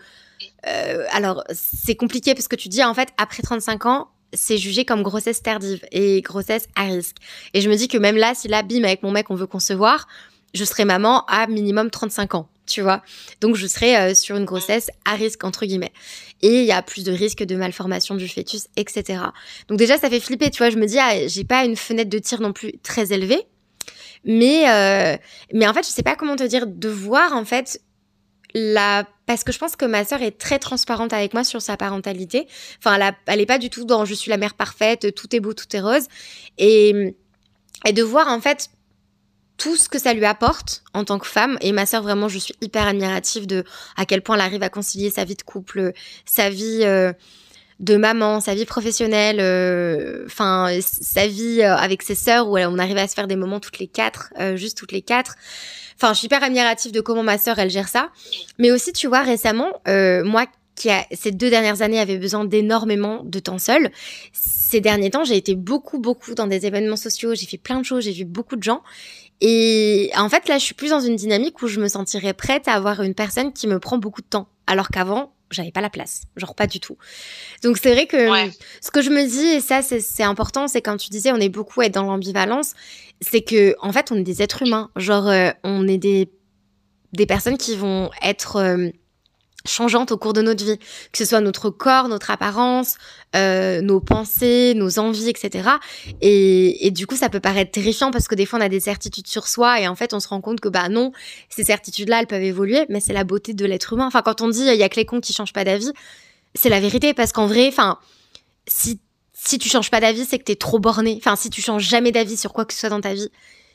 Euh, alors, c'est compliqué parce que tu dis, en fait, après 35 ans, c'est jugé comme grossesse tardive et grossesse à risque. Et je me dis que même là, si là, bim, avec mon mec, on veut concevoir, je serai maman à minimum 35 ans, tu vois. Donc, je serai euh, sur une grossesse à risque, entre guillemets. Et il y a plus de risques de malformation du fœtus, etc. Donc, déjà, ça fait flipper, tu vois. Je me dis, ah, j'ai pas une fenêtre de tir non plus très élevée. Mais, euh, mais en fait, je sais pas comment te dire, de voir, en fait, la parce que je pense que ma sœur est très transparente avec moi sur sa parentalité. Enfin, elle, elle est pas du tout dans je suis la mère parfaite, tout est beau, tout est rose. Et, et de voir en fait tout ce que ça lui apporte en tant que femme. Et ma sœur, vraiment, je suis hyper admirative de à quel point elle arrive à concilier sa vie de couple, sa vie euh, de maman, sa vie professionnelle, euh, enfin sa vie euh, avec ses sœurs où on arrive à se faire des moments toutes les quatre, juste toutes les quatre. Enfin, je suis hyper admirative de comment ma sœur elle gère ça. Mais aussi, tu vois, récemment, moi qui a, ces deux dernières années avait besoin d'énormément de temps seul. Ces derniers temps, j'ai été beaucoup, beaucoup dans des événements sociaux, j'ai fait plein de choses, j'ai vu beaucoup de gens. Et en fait, là, je suis plus dans une dynamique où je me sentirais prête à avoir une personne qui me prend beaucoup de temps. Alors qu'avant, j'avais pas la place. Genre pas du tout. Donc c'est vrai que ce que je me dis, et ça c'est important, c'est quand tu disais on est beaucoup à être dans l'ambivalence, c'est que en fait on est des êtres humains. Genre euh, on est des, des personnes qui vont être... Euh, changeante au cours de notre vie, que ce soit notre corps, notre apparence, euh, nos pensées, nos envies, etc. Et, et, du coup, ça peut paraître terrifiant parce que des fois, on a des certitudes sur soi et en fait, on se rend compte que bah non, ces certitudes-là, elles peuvent évoluer, mais c'est la beauté de l'être humain. Enfin, quand on dit il y a que les cons qui changent pas d'avis, c'est la vérité parce qu'en vrai, enfin, si si tu changes pas d'avis, c'est que t'es trop borné. Enfin, si tu changes jamais d'avis sur quoi que ce soit dans ta vie,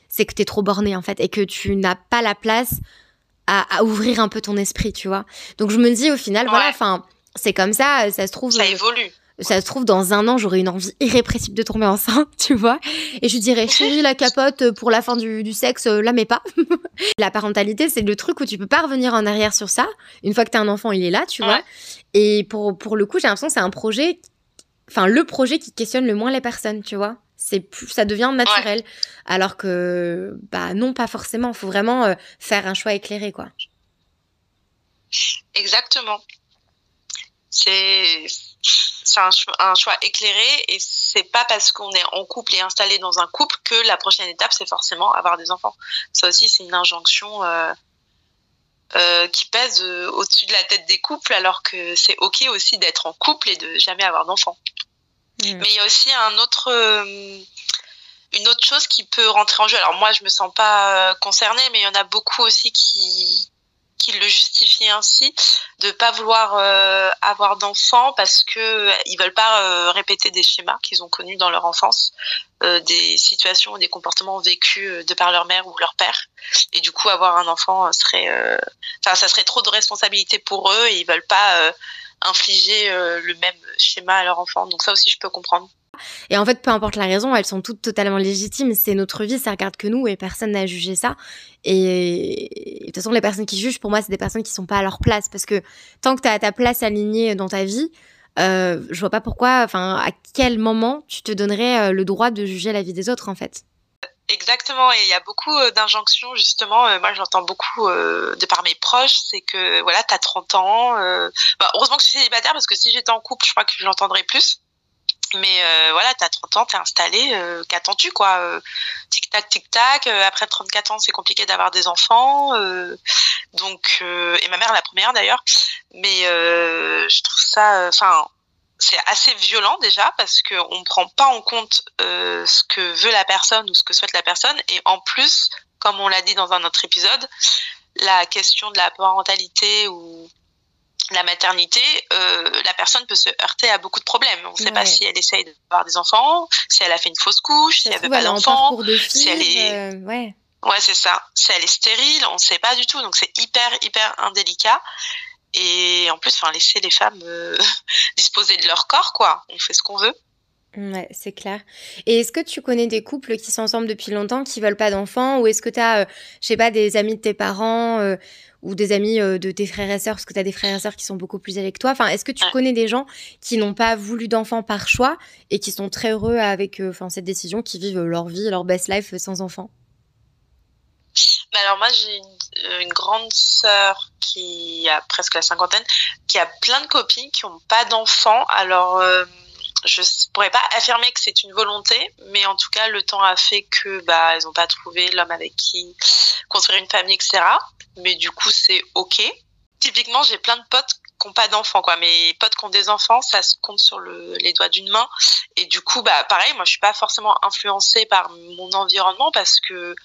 c'est que t'es trop borné en fait et que tu n'as pas la place à, ouvrir un peu ton esprit, tu vois. Donc je me dis au final, voilà, enfin, c'est comme ça, ça se trouve. Ça évolue. Ça se trouve, dans un an, j'aurai une envie irrépressible de tomber enceinte, tu vois. Et je dirais, chérie, la capote pour la fin du, sexe, euh, la mets pas. la parentalité, c'est le truc où tu peux pas revenir en arrière sur ça. Une fois que t'as un enfant, il est là, tu vois. Et pour, pour le coup, j'ai l'impression que c'est un projet, enfin, le projet qui questionne le moins les personnes, tu vois c'est ça devient naturel. Alors que bah non pas forcément. Faut vraiment euh, faire un choix éclairé quoi. Exactement. C'est un, un, choix éclairé et c'est pas parce qu'on est en couple et installé dans un couple que la prochaine étape c'est forcément avoir des enfants. Ça aussi c'est une injonction euh, euh, qui pèse au-dessus de la tête des couples alors que c'est ok aussi d'être en couple et de jamais avoir d'enfants Mais il y a aussi un autre, euh, une autre chose qui peut rentrer en jeu. Alors moi, je me sens pas euh, concernée, mais il y en a beaucoup aussi qui qui le justifient ainsi, de pas vouloir euh, avoir d'enfants parce que ils veulent pas répéter des schémas qu'ils ont connus dans leur enfance, des situations ou des comportements vécus de par leur mère ou leur père, et du coup avoir un enfant serait, enfin ça serait trop de responsabilité pour eux et ils veulent pas infliger euh, le même schéma à leur enfant. Donc ça aussi, je peux comprendre. Et en fait, peu importe la raison, elles sont toutes totalement légitimes. C'est notre vie, ça regarde que nous et personne n'a jugé ça. Et de toute façon, les personnes qui jugent, pour moi, c'est des personnes qui sont pas à leur place. Parce que tant que tu as ta place alignée dans ta vie, euh, je vois pas pourquoi, enfin, à quel moment tu te donnerais euh, le droit de juger la vie des autres, en fait. Exactement, et il y a beaucoup euh, d'injonctions justement. Euh, moi, j'entends beaucoup euh, de par mes proches, c'est que voilà, t'as 30 ans. Bah, heureusement que je suis célibataire parce que si j'étais en couple, je crois que j'entendrais plus. Mais voilà, t'as 30 ans, t'es installé, qu'attends-tu quoi Tic tac, tic tac. après 34 ans, c'est compliqué d'avoir des enfants. donc, et ma mère la première d'ailleurs. Mais je trouve ça, enfin c'est assez violent déjà parce qu'on ne prend pas en compte euh, ce que veut la personne ou ce que souhaite la personne. Et en plus, comme on l'a dit dans un autre épisode, la question de la parentalité ou la maternité, euh, la personne peut se heurter à beaucoup de problèmes. On ne sait pas si elle essaye d'avoir des enfants, si elle a fait une fausse couche, si elle veut pas d'enfants, si elle est... Euh, ouais. Ouais, c'est ça. Si elle est stérile, on ne sait pas du tout. Donc c'est hyper, hyper indélicat. Et en plus, enfin, laisser les femmes euh, disposer de leur corps, quoi. On fait ce qu'on veut. Ouais, c'est clair. Et est-ce que tu connais des couples qui sont ensemble depuis longtemps, qui veulent pas d'enfants Ou est-ce que tu as, euh, je sais pas, des amis de tes parents euh, ou des amis de tes frères et sœurs, parce que tu as des frères et sœurs qui sont beaucoup plus âgés que toi? Enfin, est-ce que tu connais des gens qui n'ont pas voulu d'enfants par choix et qui sont très heureux avec enfin, cette décision, qui vivent leur vie, leur best life sans enfants? Alors moi j'ai une, une, grande sœur qui a presque la cinquantaine, qui a plein de copines qui n'ont pas d'enfants. Alors euh, je pourrais pas affirmer que c'est une volonté, mais en tout cas le temps a fait que bah elles n'ont pas trouvé l'homme avec qui construire une famille, etc. Mais du coup c'est ok. Typiquement j'ai plein de potes qui n'ont pas d'enfants quoi. Mes potes qui ont des enfants, ça se compte sur le, les doigts d'une main. Et du coup bah pareil, moi je suis pas forcément influencée par mon environnement parce que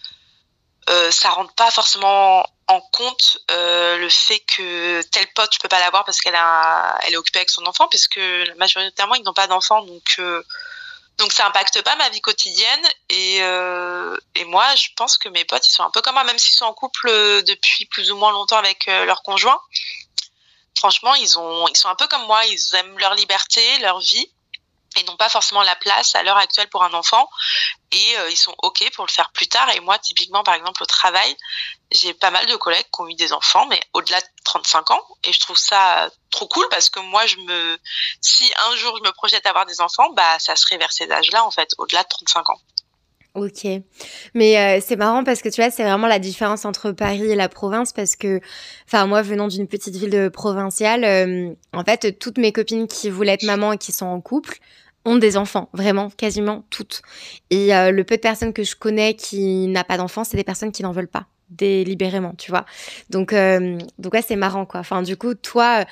euh, ça rentre pas forcément en compte euh, le fait que tel pote je peux pas l'avoir parce qu'elle est occupée avec son enfant puisque majoritairement ils n'ont pas d'enfants donc euh, donc ça impacte pas ma vie quotidienne. Et euh, et moi je pense que mes potes ils sont un peu comme moi même s'ils sont en couple depuis plus ou moins longtemps avec leur conjoint franchement ils ont ils sont un peu comme moi ils aiment leur liberté leur vie et n'ont pas forcément la place à l'heure actuelle pour un enfant. Et euh, ils sont ok pour le faire plus tard. Et moi typiquement par exemple au travail j'ai pas mal de collègues qui ont eu des enfants mais au-delà de 35 ans. Et je trouve ça trop cool parce que moi je me si un jour je me projette à avoir des enfants bah ça serait vers ces âges-là en fait au-delà de 35 ans. Ok, mais euh, c'est marrant parce que tu vois, c'est vraiment la différence entre Paris et la province parce que, enfin moi venant d'une petite ville provinciale, euh, en fait toutes mes copines qui voulaient être maman et qui sont en couple, ont des enfants, vraiment, quasiment toutes. Et euh, le peu de personnes que je connais qui n'a pas d'enfants, c'est des personnes qui n'en veulent pas, délibérément, tu vois. Donc, euh, donc ouais, c'est marrant, quoi. Enfin, du coup, toi,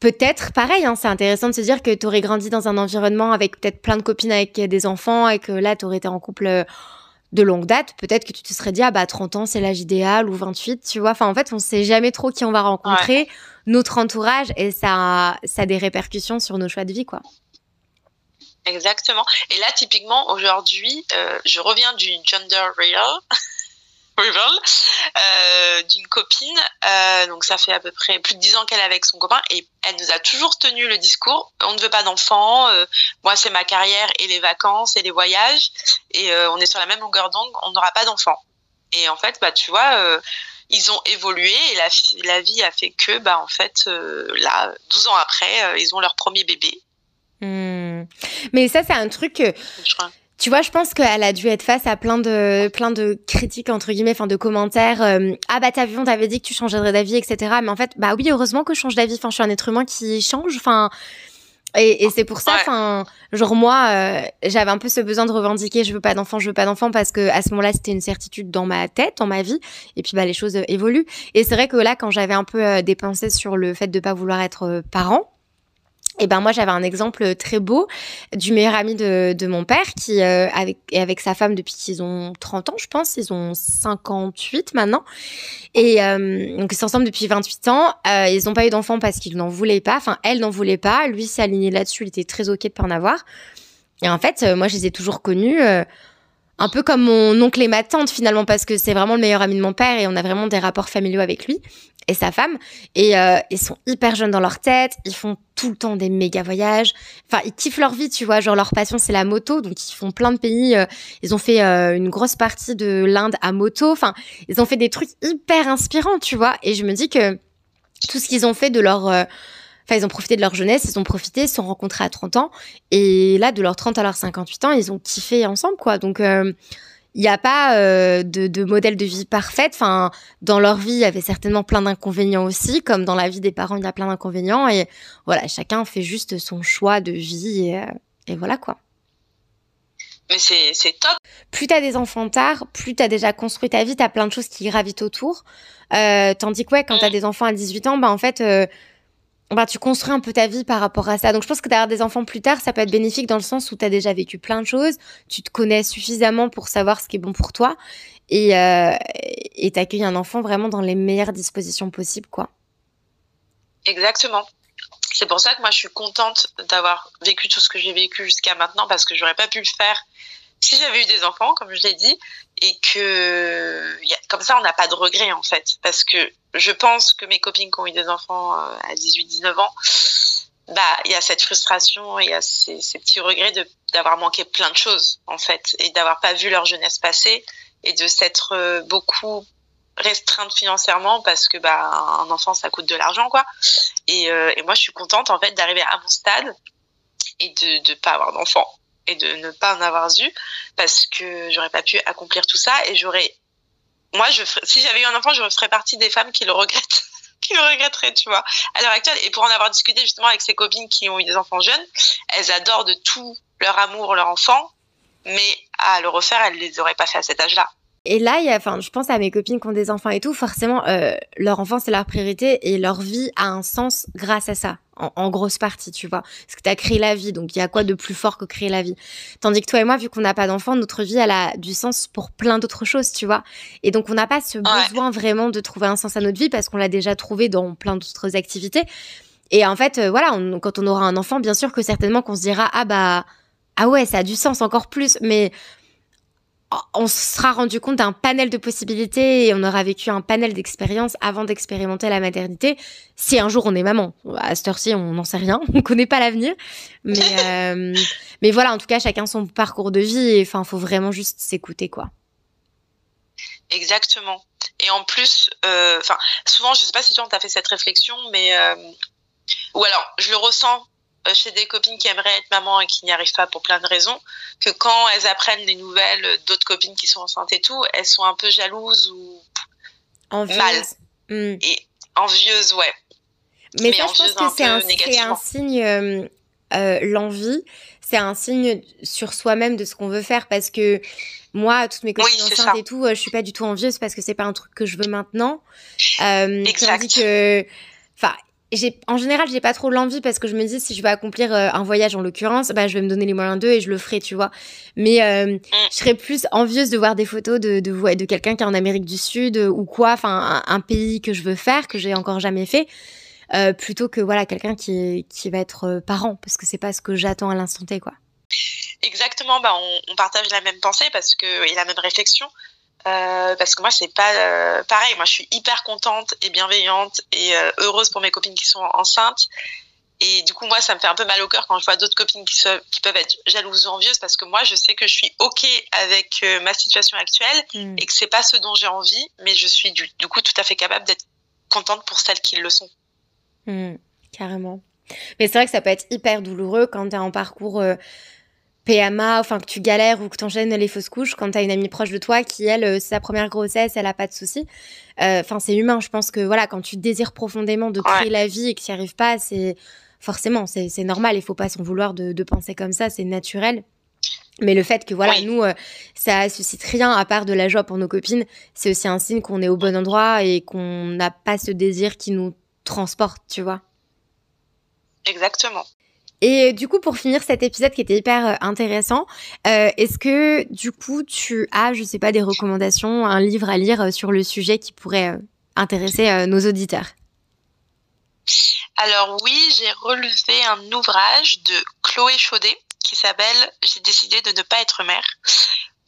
peut-être, pareil, hein, c'est intéressant de se dire que tu aurais grandi dans un environnement avec peut-être plein de copines avec des enfants et que là, tu aurais été en couple euh, de longue date, peut-être que tu te serais dit, ah bah 30 ans, c'est l'âge idéal, ou 28, tu vois. Enfin, en fait, on sait jamais trop qui on va rencontrer, notre entourage, et ça, ça a des répercussions sur nos choix de vie, quoi. Exactement. Et là, typiquement, aujourd'hui, euh, je reviens d'une gender real, euh, d'une copine. Euh, donc, ça fait à peu près plus de dix ans qu'elle est avec son copain et elle nous a toujours tenu le discours. On ne veut pas d'enfants. Moi, c'est ma carrière et les vacances et les voyages. Et on est sur la même longueur d'onde. On n'aura pas d'enfants. Et en fait, bah, tu vois, ils ont évolué et la, la vie a fait que, bah, en fait, là, 12 ans après, ils ont leur premier bébé. Hmm. Mais ça, c'est un truc que. Tu vois, je pense qu'elle a dû être face à plein de, plein de critiques, entre guillemets, enfin, de commentaires. Euh, ah, bah, t'as vu, on t'avait dit que tu changerais d'avis, etc. Mais en fait, bah oui, heureusement que je change d'avis. Enfin, je suis un être humain qui change. Enfin, et, et c'est pour ça, enfin, genre moi, euh, j'avais un peu ce besoin de revendiquer, je veux pas d'enfant, je veux pas d'enfant, parce que à ce moment-là, c'était une certitude dans ma tête, dans ma vie. Et puis, bah, les choses évoluent. Et c'est vrai que là, quand j'avais un peu euh, dépensé sur le fait de pas vouloir être parent, et ben moi j'avais un exemple très beau du meilleur ami de, mon père qui euh, avec est avec sa femme depuis qu'ils ont 30 ans je pense. Ils ont 58 maintenant. Et euh, donc ils sont ensemble depuis 28 ans. Euh, ils n'ont pas eu d'enfants parce qu'ils n'en voulaient pas. Enfin elle n'en voulait pas. Lui s'est aligné là-dessus. Il était très ok de pas en avoir. Et en fait moi je les ai toujours connus un peu comme mon oncle et ma tante finalement parce que c'est vraiment le meilleur ami de mon père et on a vraiment des rapports familiaux avec lui et sa femme. Et euh, ils sont hyper jeunes dans leur tête ils font tout le temps des méga voyages. Enfin ils kiffent leur vie tu vois genre leur passion c'est la moto. Donc ils font plein de pays euh, ils ont fait euh, une grosse partie de l'Inde à moto. Enfin ils ont fait des trucs hyper inspirants tu vois. Et je me dis que tout ce qu'ils ont fait de leur Enfin, ils ont profité de leur jeunesse, ils ont profité, ils se sont rencontrés à 30 ans. Et là, de leurs 30 à leurs 58 ans, ils ont kiffé ensemble, quoi. Donc, euh, il n'y a pas euh, de, de, modèle de vie parfaite. Enfin, dans leur vie, il y avait certainement plein d'inconvénients aussi, comme dans la vie des parents, il y a plein d'inconvénients. Et voilà, chacun fait juste son choix de vie. Et, euh, et voilà, quoi. Mais c'est top. Plus tu as des enfants tard, plus tu as déjà construit ta vie, tu as plein de choses qui gravitent autour. tandis que, ouais, quand tu as mm. des enfants à 18 ans, bah, en fait bah, tu construis un peu ta vie par rapport à ça. Donc je pense que d'avoir des enfants plus tard, ça peut être bénéfique dans le sens où tu as déjà vécu plein de choses, tu te connais suffisamment pour savoir ce qui est bon pour toi et euh, t'accueilles un enfant vraiment dans les meilleures dispositions possibles, quoi. Exactement. C'est pour ça que moi je suis contente d'avoir vécu tout ce que j'ai vécu jusqu'à maintenant parce que j'aurais pas pu le faire si j'avais eu des enfants, comme je l'ai dit, et que comme ça, on n'a pas de regrets en fait, parce que je pense que mes copines qui ont eu des enfants euh, à 18-19 ans, bah, il y a cette frustration, il y a ces, petits regrets d'avoir manqué plein de choses en fait, et d'avoir pas vu leur jeunesse passer, et de s'être euh, beaucoup restreinte financièrement parce que bah un enfant ça coûte de l'argent quoi. Et, euh, et moi je suis contente en fait d'arriver à mon stade et de ne pas avoir d'enfant et de ne pas en avoir eu parce que j'aurais pas pu accomplir tout ça et j'aurais moi je si j'avais eu un enfant je ferais partie des femmes qui le regrettent qui le regretteraient tu vois. À l'heure actuelle et pour en avoir discuté justement avec ses copines qui ont eu des enfants jeunes elles adorent de tout leur amour leur enfant mais à le refaire elles les auraient pas fait à cet âge là Et là, il y a, enfin, je pense à mes copines qui ont des enfants et tout, forcément, euh, leur enfant, c'est leur priorité et leur vie a un sens grâce à ça, en, grosse partie, tu vois. Parce que tu as créé la vie, donc il y a quoi de plus fort que créer la vie? Tandis que toi et moi, vu qu'on n'a pas d'enfant, notre vie, elle a du sens pour plein d'autres choses, tu vois. Et donc, on n'a pas ce besoin vraiment de trouver un sens à notre vie parce qu'on l'a déjà trouvé dans plein d'autres activités. Et en fait, euh, voilà, quand on aura un enfant, bien sûr que certainement qu'on se dira, ah bah, ah ouais, ça a du sens encore plus, mais on se sera rendu compte d'un panel de possibilités et on aura vécu un panel d'expériences avant d'expérimenter la maternité. Si un jour on est maman, à cette heure-ci, on n'en sait rien, on connaît pas l'avenir. Mais, euh, mais voilà, en tout cas, chacun son parcours de vie et enfin, faut vraiment juste s'écouter, quoi. Exactement. Et en plus, euh, enfin, souvent, je sais pas si toi, on t'a fait cette réflexion, mais euh, ou alors, je le ressens chez des copines qui aimeraient être maman et qui n'y arrivent pas pour plein de raisons, que quand elles apprennent les nouvelles d'autres copines qui sont enceintes et tout, elles sont un peu jalouses ou envieuses. mal. Hmm. Et envieuses, ouais. Mais, ça, je pense que c'est un, un, signe, euh, euh, l'envie, c'est un signe sur soi-même de ce qu'on veut faire parce que moi, toutes mes copines enceintes et tout, je suis pas du tout envieuse parce que c'est pas un truc que je veux maintenant. Euh, exact. que, en général, j'ai pas trop l'envie parce que je me dis si je veux accomplir euh, un voyage en l'occurrence, bah je vais me donner les moyens d'eux et je le ferai, tu vois. Mais euh, je serais plus envieuse de voir des photos de quelqu'un qui est en Amérique du Sud euh, ou quoi, enfin un, pays que je veux faire que j'ai encore jamais fait, plutôt que voilà quelqu'un qui va être parent parce que c'est pas ce que j'attends à l'instant T, quoi. Exactement, bah on, on, partage la même pensée parce que et la même réflexion. Euh, parce que moi c'est pas euh, pareil. Moi je suis hyper contente et bienveillante et euh, heureuse pour mes copines qui sont enceintes. Et du coup moi ça me fait un peu mal au cœur quand je vois d'autres copines qui, qui peuvent être jalouses ou envieuses parce que moi je sais que je suis ok avec ma situation actuelle mm. et que c'est pas ce dont j'ai envie mais je suis du, du, coup tout à fait capable d'être contente pour celles qui le sont. Mm, carrément. Mais c'est vrai que ça peut être hyper douloureux quand tu es en parcours PMA, enfin que tu galères ou que tu enchaînes les fausses couches quand tu as une amie proche de toi qui, elle, euh, sa première grossesse, elle a pas de soucis. Euh, enfin, c'est humain. Je pense que voilà, quand tu désires profondément de créer la vie et que tu n'y arrives pas, c'est forcément, c'est normal. Il faut pas s'en vouloir de, de, penser comme ça, c'est naturel. Mais le fait que voilà, nous, euh, ça suscite rien à part de la joie pour nos copines, c'est aussi un signe qu'on est au bon endroit et qu'on n'a pas ce désir qui nous transporte, tu vois. Exactement. Et du coup, pour finir cet épisode qui était hyper euh, intéressant, euh, est-ce que du coup, tu as, je sais pas, des recommandations, un livre à lire euh, sur le sujet qui pourrait intéresser nos auditeurs? Alors oui, j'ai relevé un ouvrage de Chloé Chaudet qui s'appelle J'ai décidé de ne pas être mère.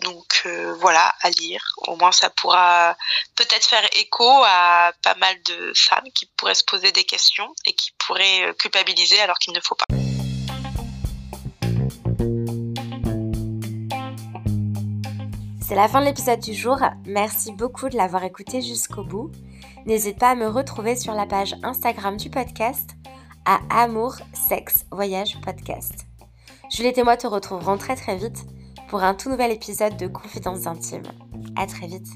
Donc voilà, à lire. Au moins, ça pourra peut-être faire écho à pas mal de femmes qui pourraient se poser des questions et qui pourraient culpabiliser alors qu'il ne faut pas. C'est la fin de l'épisode du jour. Merci beaucoup de l'avoir écouté jusqu'au bout. N'hésite pas à me retrouver sur la page Instagram du podcast à Amour, Sexe, Voyage Podcast. Juliette et moi te retrouverons très très vite pour un tout nouvel épisode de Confidences intimes. À très vite.